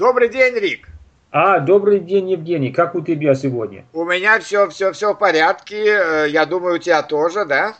Добрый день, Рик. А, добрый день, Евгений. Как у тебя сегодня? У меня все, все, все в порядке. Э, я думаю, у тебя тоже, да?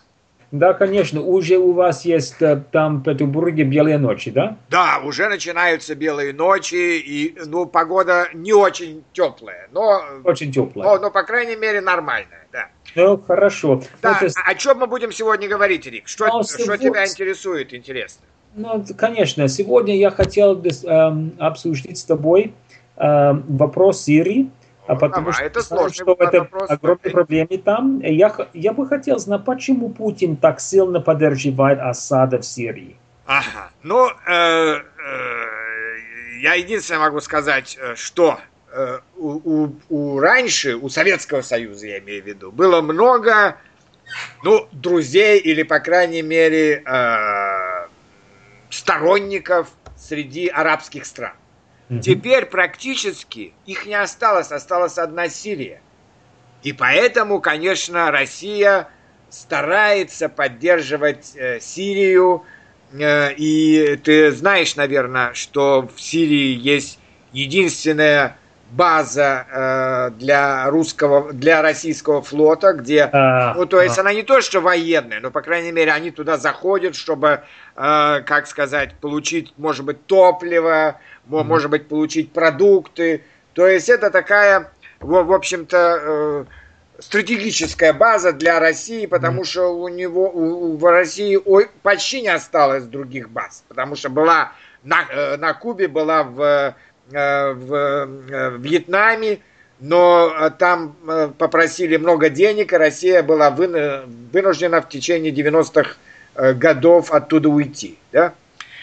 Да, конечно. Уже у вас есть э, там в Петербурге белые ночи, да? Да, уже начинаются белые ночи, и, ну, погода не очень теплая, но... Очень теплая. Но, но по крайней мере, нормальная, да. Ну, хорошо. Да, Вот, о чем мы будем сегодня говорить, Рик? Что, Ну, что сегодня- тебя интересует, интересно? Ну, конечно, сегодня я хотел бы эм, обсудить с тобой эм, вопрос Сирии, а О, потому давай, что это знаю, что это вопрос, огромные проблемы там. Я, я бы хотел знать, почему Путин так сильно поддерживает Асада в Сирии. Ага. Ну, э, э, я единственное могу сказать, э, что э, у, у- у раньше, у Советского Союза, я имею в виду, было много, ну, друзей или, по крайней мере, э, сторонников среди арабских стран. Теперь практически их не осталось, осталась одна Сирия. И поэтому, конечно, Россия старается поддерживать э, Сирию. Э, и ты знаешь, наверное, что в Сирии есть единственная база э, для русского, для российского флота, где А, ну, то есть а, она не то, что военная, но, по крайней мере, они туда заходят, чтобы, э, как сказать, получить, может быть, топливо, Мгм. может быть, получить продукты. То есть это такая, в, в общем-то, э, стратегическая база для России, потому что у него, у, у- в России ой, почти не осталось других баз, потому что была на, э, на Кубе, была в, в э, Вьетнаме, но э, там э, попросили много денег, и Россия была выну- вынуждена в течение 90-х э, годов оттуда уйти. Да?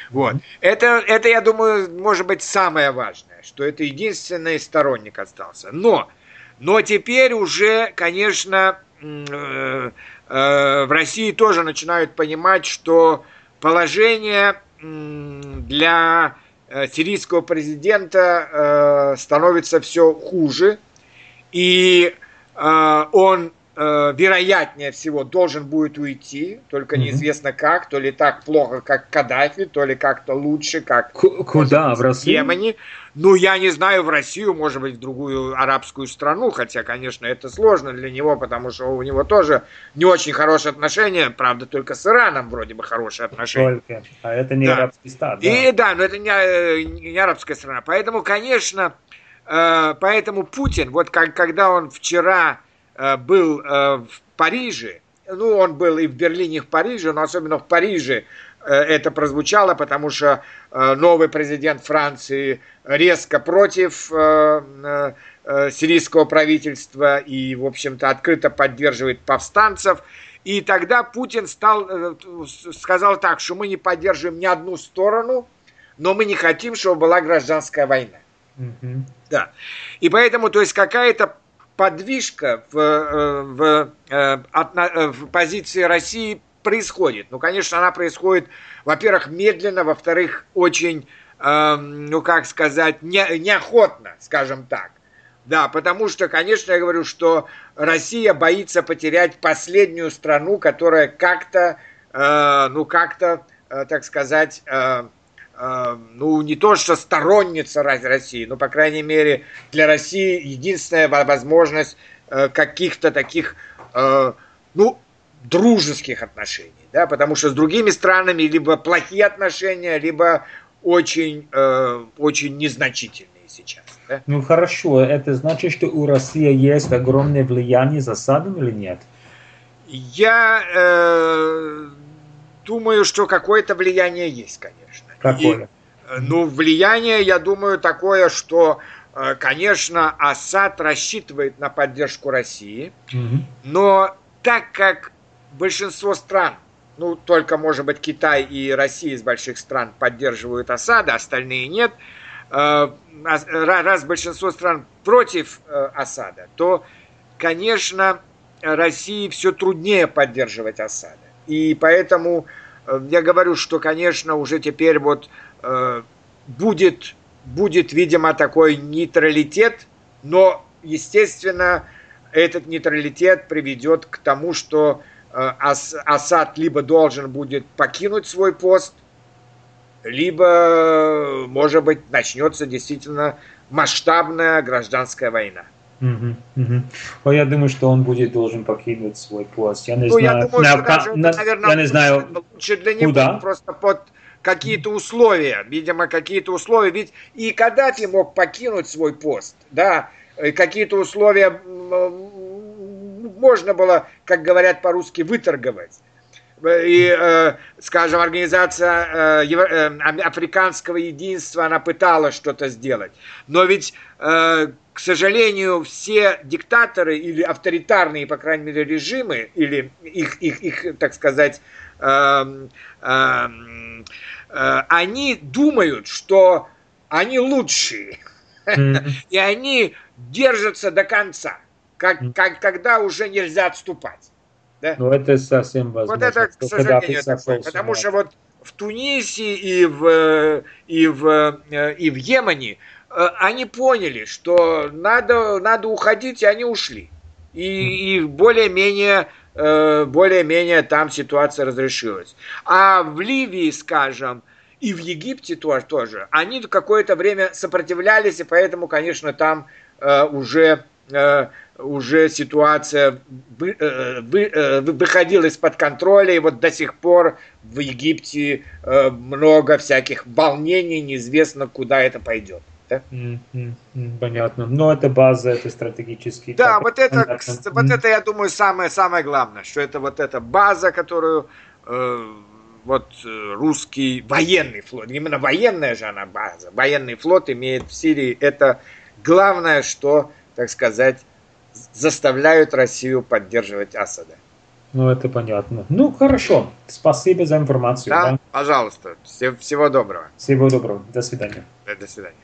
Вот. Это, это, я думаю, может быть самое важное, что это единственный сторонник остался. Но, но теперь уже, конечно, э, э, в России тоже начинают понимать, что положение для э, сирийского президента э, становится все хуже, и э, он, э, вероятнее всего, должен будет уйти, только Мгм. неизвестно как, то ли так плохо, как Каддафи, то ли как-то лучше, как Ку- Куда? В в Россию? Йемене. Ну, я не знаю, в Россию, может быть, в другую арабскую страну, хотя, конечно, это сложно для него, потому что у него тоже не очень хорошие отношения, правда, только с Ираном вроде бы хорошие отношения. Только. А это не Да. арабский стат. да. И да, но это не, э, не арабская страна. Поэтому, конечно, э, поэтому Путин, вот как, когда он вчера был э, в Париже, ну, он был и в Берлине, и в Париже, но особенно в Париже э, это прозвучало, потому что э, новый президент Франции резко против э, э, э, сирийского правительства и, в общем-то, открыто поддерживает повстанцев. И тогда Путин стал, э, сказал так, что мы не поддерживаем ни одну сторону, но мы не хотим, чтобы была гражданская война. Мгм. Да. И поэтому, то есть какая-то подвижка в, э, в, э, э, в позиции России происходит. Ну, конечно, она происходит, во-первых, медленно, во-вторых, очень, эм, ну, как сказать, не- неохотно, скажем так. Да, потому что, конечно, я говорю, что Россия боится потерять последнюю страну, которая как-то, ну, как-то, так сказать, ну, не то, что сторонница Ро- России, но, по крайней мере, для России единственная во- возможность э, каких-то таких, э, ну, дружеских отношений, да, потому что с другими странами либо плохие отношения, либо очень, э, очень незначительные сейчас. Да? Ну хорошо, это значит, что у России есть огромное влияние за садом или нет? Я э, думаю, что какое-то влияние есть, конечно. Какое? И, э, ну, влияние, я думаю, такое, что, э, конечно, Асад рассчитывает на поддержку России, Мгм. но так как большинство стран, ну, только, может быть, Китай и Россия из больших стран поддерживают Асада, остальные нет, э, ра- раз большинство стран против Асада, то, конечно, России все труднее поддерживать Асада. И поэтому я говорю, что, конечно, уже теперь вот э, будет, будет, видимо, такой нейтралитет, но, естественно, этот нейтралитет приведет к тому, что э, Ас- Асад либо должен будет покинуть свой пост, либо, может быть, начнется действительно масштабная гражданская война. Угу, угу. я думаю, что он будет должен покинуть свой пост. Я не ну, знаю. Я думаю, на, что даже, на, наверное, я не знаю, лучше для него куда? просто под какие-то условия, видимо, какие-то условия. Ведь и Каддафи мог покинуть свой пост, да, какие-то условия можно было, как говорят по-русски, выторговать. И, э, скажем, организация э, э, африканского единства, она пыталась что-то сделать. Но ведь, к сожалению, все диктаторы или авторитарные, по крайней мере, режимы, или их, их, их так сказать, эм, эм, они думают, что они лучшие. И они держатся до конца, как, как, когда уже нельзя отступать. Да? Но это совсем возможно. Вот это, к сожалению, такое. Потому что вот в Тунисе и в, и в, и в Йемене э, они поняли, что надо, надо уходить, и они ушли. И, и более-менее э, более-менее там ситуация разрешилась. А в Ливии, скажем, и в Египте тоже, тоже они какое-то время сопротивлялись, и поэтому, конечно, там э, уже уже ситуация вы, э, вы, э, выходила из-под контроля, и вот до сих пор в Египте э, много всяких волнений, неизвестно, куда это пойдет. Да? Понятно. Но это база, это стратегический. Да, вот это, вот это, я думаю, самое, самое главное, что это вот эта база, которую э, вот русский военный флот, именно военная же она база, военный флот имеет в Сирии, это главное, что, так сказать, заставляют Россию поддерживать Асада. Ну, это понятно. Ну, хорошо. Спасибо за информацию. Да, да? пожалуйста. Всего доброго. Всего доброго. До свидания. До свидания.